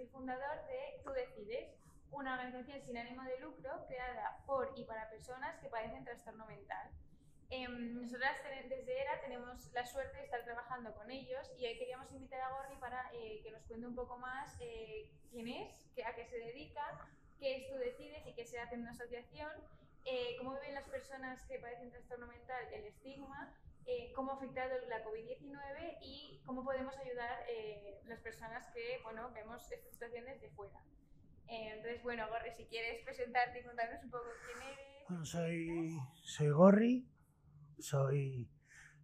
soy fundador de Tú Decides, una organización sin ánimo de lucro creada por y para personas que padecen trastorno mental. Em, nosotras desde ERA tenemos la suerte de estar trabajando con ellos y hoy queríamos invitar a Gorri para eh, que nos cuente un poco más eh, quién es, a qué se dedica, qué es Tú Decides y qué se hace en una asociación, eh, cómo viven las personas que padecen trastorno mental el estigma, cómo ha afectado la COVID-19 y cómo podemos ayudar a las personas que bueno, vemos esta situación desde fuera. entonces, bueno, Gorri, si quieres presentarte y contarnos un poco quién eres. Bueno, soy, soy Gorri, soy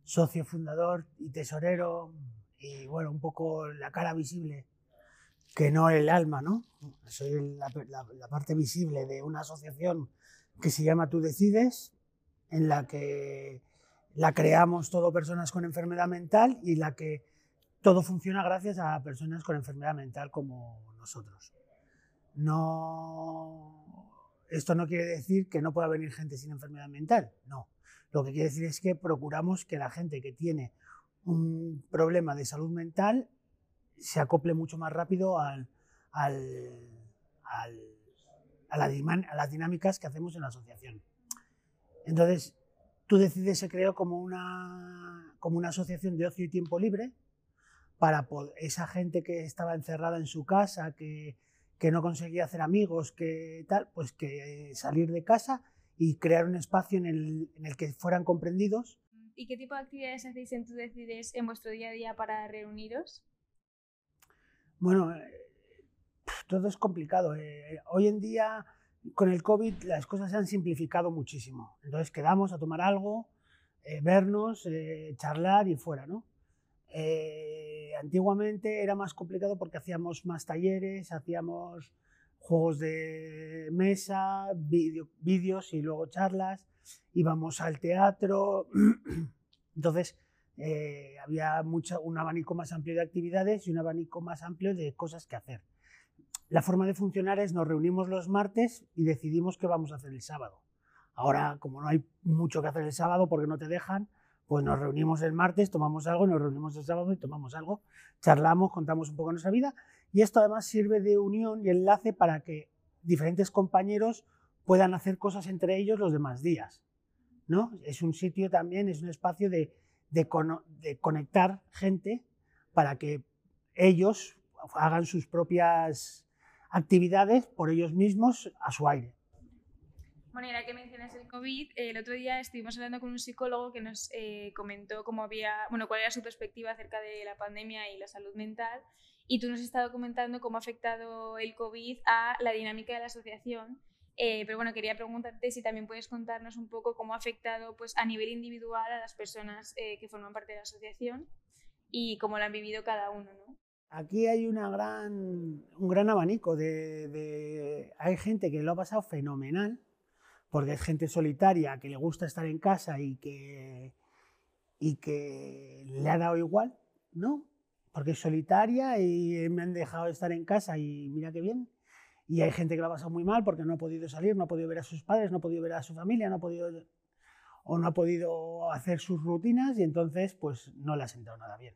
socio fundador y tesorero y bueno, un poco la cara visible, que no el alma, ¿no? Soy la, parte visible de una asociación que se llama Tú Decides, en la que la creamos todo personas con enfermedad mental y la que todo funciona gracias a personas con enfermedad mental como nosotros. No, esto no quiere decir que no pueda venir gente sin enfermedad mental, no. Lo que quiere decir es que procuramos que la gente que tiene un problema de salud mental se acople mucho más rápido al, a, las dinámicas que hacemos en la asociación. Entonces, tú decides se creó como una, como una asociación de ocio y tiempo libre para esa gente que estaba encerrada en su casa, que, que no conseguía hacer amigos, que tal, pues que salir de casa y crear un espacio en el, en el que fueran comprendidos. ¿Y qué tipo de actividades hacéis en Tu Decides en vuestro día a día para reuniros? Bueno, eh, todo es complicado. Eh, hoy en día, con el COVID, las cosas se han simplificado muchísimo. Entonces quedamos a tomar algo, eh, vernos, charlar y fuera, ¿no? antiguamente era más complicado porque hacíamos más talleres, hacíamos juegos de mesa, vídeos y luego charlas, íbamos al teatro, entonces eh, había mucho, un abanico más amplio de actividades y un abanico más amplio de cosas que hacer. La forma de funcionar es nos reunimos los martes y decidimos qué vamos a hacer el sábado. Ahora, como no hay mucho que hacer el sábado porque no te dejan, pues nos reunimos el martes, tomamos algo, nos reunimos el sábado y tomamos algo, charlamos, contamos un poco nuestra vida y esto además sirve de unión y enlace para que diferentes compañeros puedan hacer cosas entre ellos los demás días. ¿no? Es un sitio también, es un espacio de, de, conectar gente para que ellos hagan sus propias actividades por ellos mismos a su aire. Bueno, y que mencionas el COVID, el otro día estuvimos hablando con un psicólogo que nos eh, comentó cómo había, bueno, cuál era su perspectiva acerca de la pandemia y la salud mental. Y tú nos has estado comentando cómo ha afectado el COVID a la dinámica de la asociación. Eh, pero bueno, quería preguntarte si también puedes contarnos un poco cómo ha afectado pues, a nivel individual a las personas eh, que forman parte de la asociación y cómo lo han vivido cada uno. ¿no? Aquí hay un gran abanico de, de, Hay gente que lo ha pasado fenomenal, porque es gente solitaria que le gusta estar en casa y que, y que le ha dado igual, ¿no? porque es solitaria y me han dejado estar en casa y mira qué bien. Y hay gente que lo ha pasado muy mal porque no ha podido salir, no ha podido ver a sus padres, no ha podido ver a su familia, no ha podido o no ha podido hacer sus rutinas y entonces pues no le ha sentado nada bien.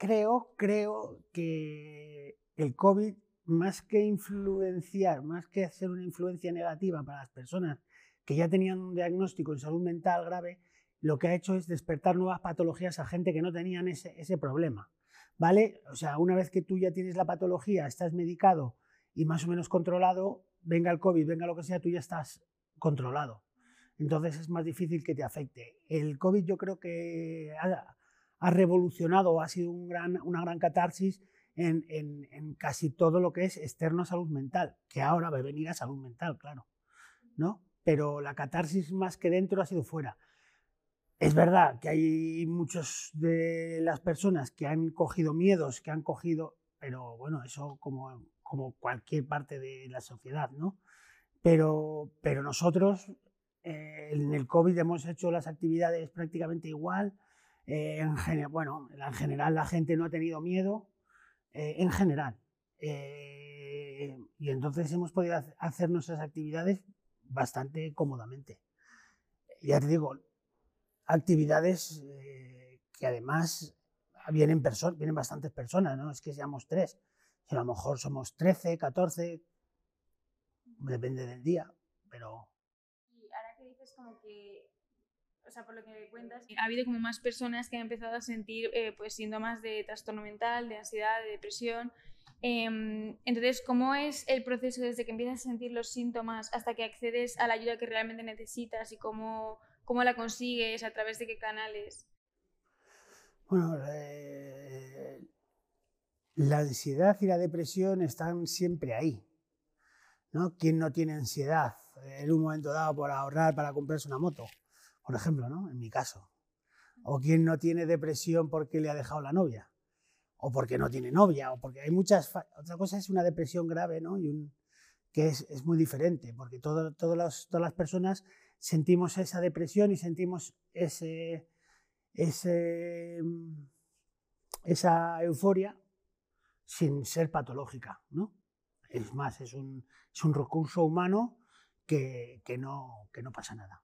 Creo, creo que el COVID, más que influenciar, más que hacer una influencia negativa para las personas que ya tenían un diagnóstico en salud mental grave, lo que ha hecho es despertar nuevas patologías a gente que no tenían ese, problema. ¿Vale? O sea, una vez que tú ya tienes la patología, estás medicado y más o menos controlado, venga el COVID, venga lo que sea, tú ya estás controlado. Entonces es más difícil que te afecte. El COVID yo creo que revolucionado, ha sido una gran catarsis en, en, casi todo lo que es externo a salud mental, que ahora va a venir a salud mental, claro. ¿no? Pero la catarsis más que dentro ha sido fuera. Es verdad que hay muchos de las personas que han cogido miedos, que han cogido, pero bueno, eso como, como cualquier parte de la sociedad, ¿no? Pero, pero nosotros eh, en el COVID hemos hecho las actividades prácticamente igual. Eh, en, bueno, en general la gente no ha tenido miedo, eh, en general. y entonces hemos podido hacer nuestras actividades bastante cómodamente. Ya te digo, actividades eh, que además vienen, vienen bastantes personas, no es que seamos tres, a lo mejor somos 13, 14, depende del día, pero... Y ahora que dices como que, o sea, por lo que cuentas, ha habido como más personas que han empezado a sentir eh, pues síntomas de trastorno mental, de ansiedad, de depresión. Em, entonces, ¿cómo es el proceso desde que empiezas a sentir los síntomas hasta que accedes a la ayuda que realmente necesitas y cómo, cómo la consigues, a través de qué canales? Bueno, eh, la ansiedad y la depresión están siempre ahí. ¿no? ¿Quién no tiene ansiedad en un momento dado por ahorrar para comprarse una moto? Por ejemplo, ¿no? en mi caso. ¿O quién no tiene depresión porque le ha dejado la novia? O porque no tiene novia, o porque hay muchas... Otra cosa es una depresión grave, ¿no? Y un, que es, muy diferente, porque todo, todas las personas sentimos esa depresión y sentimos ese, ese, esa euforia sin ser patológica. ¿no? Es más, es un, es un recurso humano que, que, no, que no pasa nada.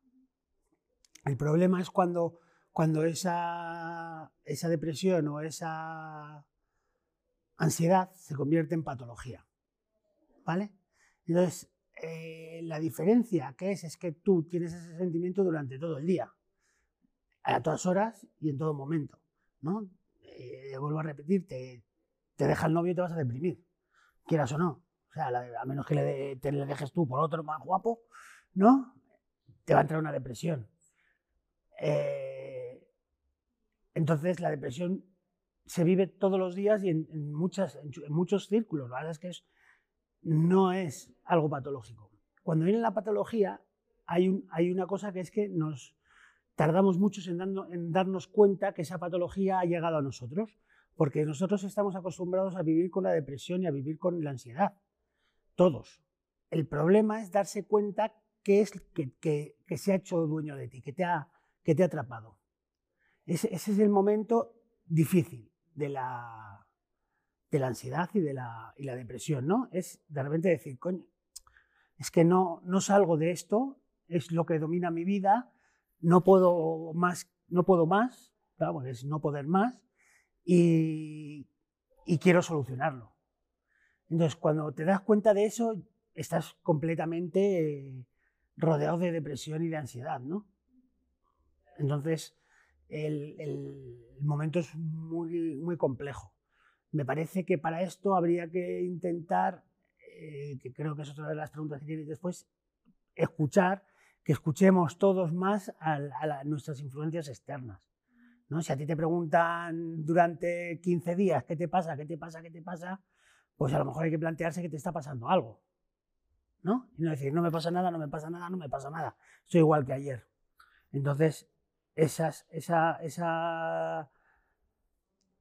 El problema es cuando, cuando esa, esa depresión o esa ansiedad se convierte en patología. ¿Vale? Entonces, eh, la diferencia que es es que tú tienes ese sentimiento durante todo el día, a todas horas y en todo momento. ¿no? Eh, vuelvo a repetirte, te deja el novio y te vas a deprimir, quieras o no. O sea, a menos que le, te le dejes tú por otro más guapo, ¿no? Te va a entrar una depresión. Eh, entonces, la depresión se vive todos los días y en, muchas, en, muchos círculos. La verdad es que no es algo patológico. Cuando viene la patología, hay, un, hay una cosa que es que nos tardamos mucho en, en darnos cuenta que esa patología ha llegado a nosotros porque nosotros estamos acostumbrados a vivir con la depresión y a vivir con la ansiedad, todos. El problema es darse cuenta que es que, se ha hecho dueño de ti, que te ha, que te ha atrapado. Ese, es el momento difícil de la, de la ansiedad y de la, y la depresión, ¿no? Es de repente decir, coño, es que no, no salgo de esto, es lo que domina mi vida, no puedo más, no puedo más, claro, es no poder más, y, quiero solucionarlo. Entonces, cuando te das cuenta de eso, estás completamente eh, rodeado de depresión y de ansiedad, ¿no? Entonces, el, momento es muy, muy complejo. Me parece que para esto habría que intentar, eh, que creo que es otra de las preguntas que tienes después, escuchar, que escuchemos todos más a nuestras influencias externas. ¿no? Si a ti te preguntan durante 15 días qué te pasa, qué te pasa, qué te pasa, pues a lo mejor hay que plantearse que te está pasando algo. ¿no? Y no decir, no me pasa nada, no me pasa nada, no me pasa nada. Soy igual que ayer. Entonces,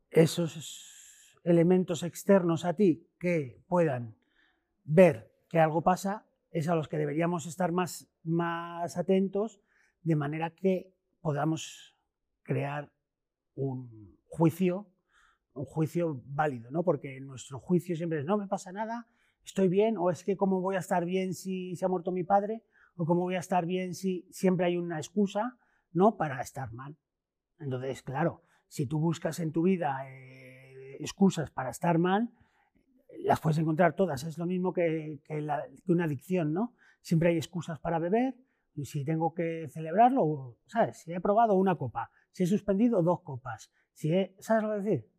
esos elementos externos a ti que puedan ver que algo pasa, es a los que deberíamos estar más, más atentos, de manera que podamos crear un juicio, un juicio válido, ¿no? Porque nuestro juicio siempre es, no me pasa nada, estoy bien, o es que cómo voy a estar bien si se ha muerto mi padre, o cómo voy a estar bien si siempre hay una excusa, ¿no? Para estar mal. Entonces, claro, si tú buscas en tu vida eh, excusas para estar mal, las puedes encontrar todas. Es lo mismo que, una adicción, ¿no? Siempre hay excusas para beber, y si tengo que celebrarlo, ¿sabes? Si he probado una copa, si he suspendido dos copas, si ¿sabes lo que decir?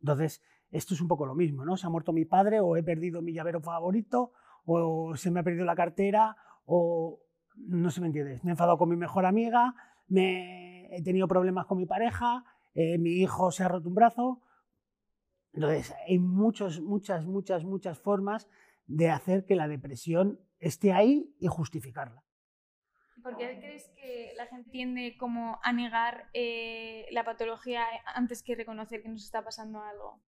Entonces, esto es un poco lo mismo, ¿no? Se ha muerto mi padre o he perdido mi llavero favorito o se me ha perdido la cartera o no se me entiende, me he enfadado con mi mejor amiga, me he tenido problemas con mi pareja, eh, mi hijo se ha roto un brazo. Entonces, hay muchos, muchas, muchas, muchas formas de hacer que la depresión esté ahí y justificarla. ¿Por qué crees que la gente tiende como a negar eh, la patología antes que reconocer que nos está pasando algo?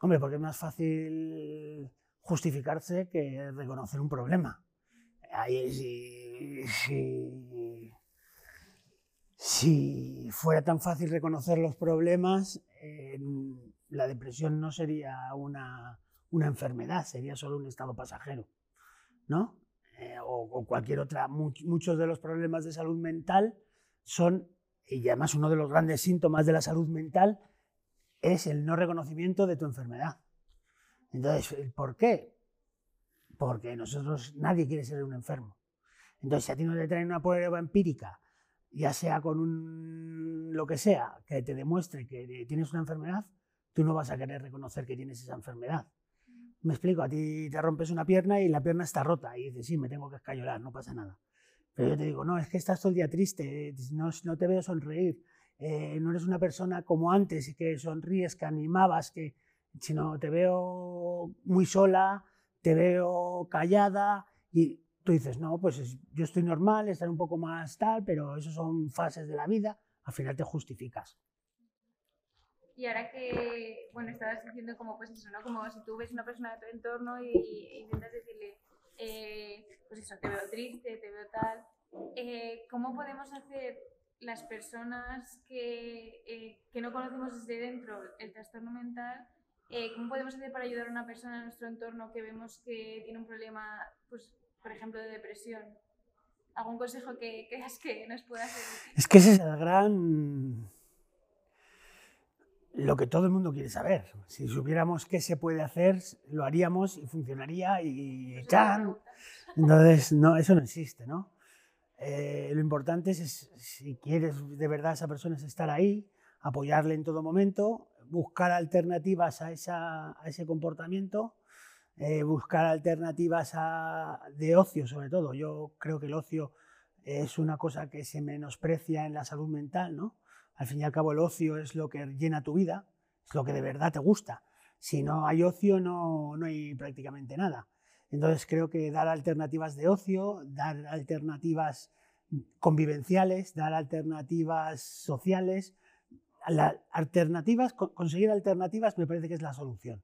Hombre, porque es más fácil justificarse que reconocer un problema. Ahí, si, si, si, fuera tan fácil reconocer los problemas, la depresión no sería una, una enfermedad, sería solo un estado pasajero. ¿no? Eh, o, cualquier otra, muchos de los problemas de salud mental son, y además uno de los grandes síntomas de la salud mental es el no reconocimiento de tu enfermedad. Entonces, ¿por qué? Porque nosotros, nadie quiere ser un enfermo. Entonces, si a ti no te traen una prueba empírica, ya sea con un, lo que sea, que te demuestre que tienes una enfermedad, tú no vas a querer reconocer que tienes esa enfermedad. Me explico, a ti te rompes una pierna y la pierna está rota y dices, sí, me tengo que escayolar, no pasa nada. Pero yo te digo, no, es que estás todo el día triste, no, no te veo sonreír, eh, no eres una persona como antes, que sonríes, que animabas, que, sino te veo muy sola, te veo callada y tú dices, no, pues yo estoy normal, estar un poco más tal, pero eso son fases de la vida, al final te justificas. Y ahora que, bueno, estabas diciendo como pues eso, ¿no? Como si tú ves una persona de tu entorno y, intentas decirle, eh, pues eso, te veo triste, te veo tal, eh, ¿cómo podemos hacer las personas que, eh, que, no conocemos desde dentro el trastorno mental, cómo podemos hacer para ayudar a una persona en nuestro entorno que vemos que tiene un problema, pues, por ejemplo, de depresión? ¿Algún consejo que creas que nos pueda hacer? Es que ese es el gran lo que todo el mundo quiere saber. Si supiéramos qué se puede hacer, lo haríamos y funcionaría y ¡chan! Entonces, no, eso no existe, ¿no? Eh, lo importante es, si quieres de verdad a esa persona, es estar ahí, apoyarle en todo momento, buscar alternativas a, esa, a ese comportamiento, eh, buscar alternativas de ocio sobre todo. Yo creo que el ocio es una cosa que se menosprecia en la salud mental, ¿no? Al fin y al cabo el ocio es lo que llena tu vida, es lo que de verdad te gusta. Si no hay ocio no, no hay prácticamente nada. Entonces creo que dar alternativas de ocio, dar alternativas convivenciales, dar alternativas sociales, alternativas, conseguir alternativas me parece que es la solución,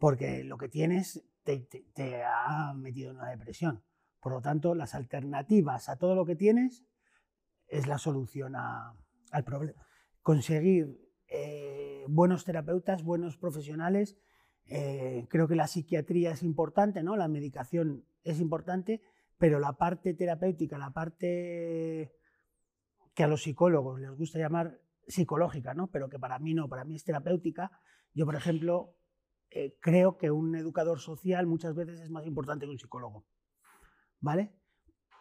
porque lo que tienes te, ha metido en una depresión. Por lo tanto, las alternativas a todo lo que tienes es la solución al problema conseguir eh, buenos terapeutas, buenos profesionales. Eh, creo que la psiquiatría es importante, ¿no? la medicación es importante, pero la parte terapéutica, la parte que a los psicólogos les gusta llamar psicológica, ¿no? pero que para mí no, para mí es terapéutica. Yo, por ejemplo, eh, creo que un educador social muchas veces es más importante que un psicólogo, ¿vale?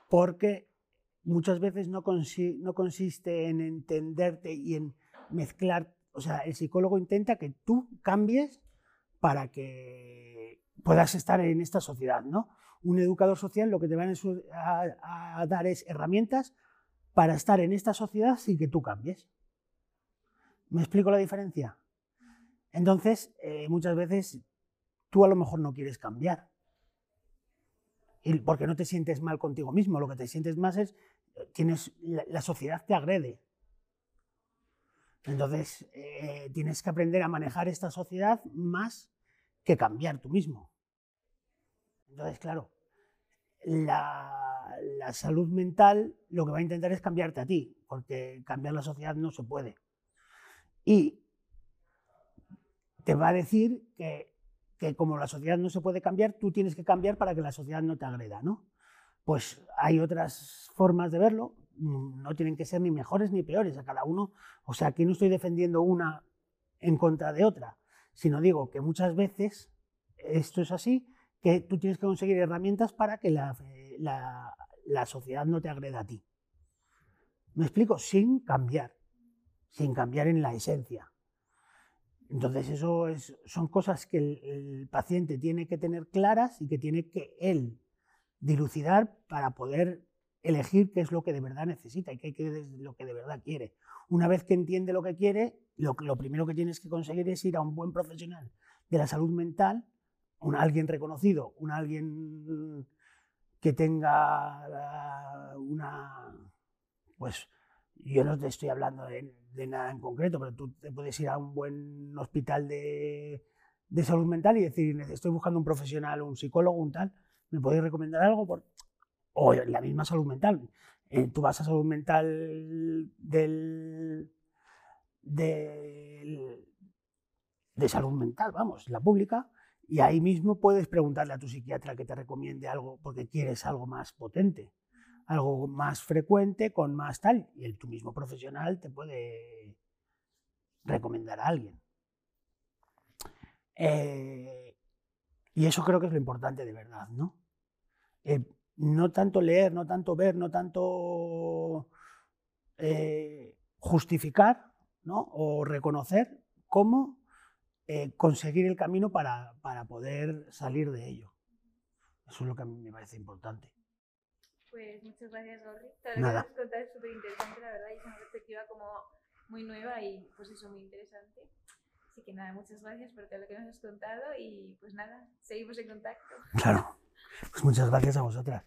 Porque muchas veces no, no consiste en entenderte y en mezclar, o sea, el psicólogo intenta que tú cambies para que puedas estar en esta sociedad, ¿no? Un educador social lo que te va a, dar es herramientas para estar en esta sociedad sin que tú cambies. ¿Me explico la diferencia? Entonces, eh, muchas veces tú a lo mejor no quieres cambiar, porque no te sientes mal contigo mismo, lo que te sientes más es, tienes, la, sociedad te agrede. Entonces, eh, tienes que aprender a manejar esta sociedad más que cambiar tú mismo. Entonces, claro, la, la, salud mental lo que va a intentar es cambiarte a ti, porque cambiar la sociedad no se puede. Y te va a decir que que como la sociedad no se puede cambiar, tú tienes que cambiar para que la sociedad no te agreda, ¿no? Pues hay otras formas de verlo, mm, no tienen que ser ni mejores ni peores a cada uno. O sea, aquí no estoy defendiendo una en contra de otra, sino digo que muchas veces esto es así, que tú tienes que conseguir herramientas para que la, la sociedad no te agreda a ti. ¿Me explico? Sin cambiar, sin cambiar en la esencia. Entonces, eso son cosas que el, paciente tiene que tener claras y que tiene que él dilucidar para poder elegir qué es lo que de verdad necesita y qué es lo que de verdad quiere. Una vez que entiende lo que quiere, lo, lo primero que tienes que conseguir es ir a un buen profesional de la salud mental, un alguien reconocido, un alguien que tenga una, pues yo no te estoy hablando de, nada en concreto, pero tú te puedes ir a un buen hospital de, salud mental y decir, estoy buscando un profesional, un psicólogo, un tal, ¿me podéis recomendar algo? Por... O la misma salud mental. Eh, tú vas a salud mental del, de salud mental, vamos, la pública, y ahí mismo puedes preguntarle a tu psiquiatra que te recomiende algo porque quieres algo más potente algo más frecuente, con más tal, y el, tu mismo profesional te puede recomendar a alguien. Eh, y eso creo que es lo importante de verdad, ¿no? Eh, no tanto leer, no tanto ver, no tanto eh, justificar ¿no? o reconocer cómo conseguir el camino para, para poder salir de ello. Eso es lo que a mí me parece importante. Pues muchas gracias, Gorri. Todas las Nada. que nos has es súper interesante, la verdad, y es una perspectiva como muy nueva y pues eso, muy interesante. Así que nada, muchas gracias por todo lo que nos has contado y pues nada, seguimos en contacto. Claro. Pues muchas gracias a vosotras.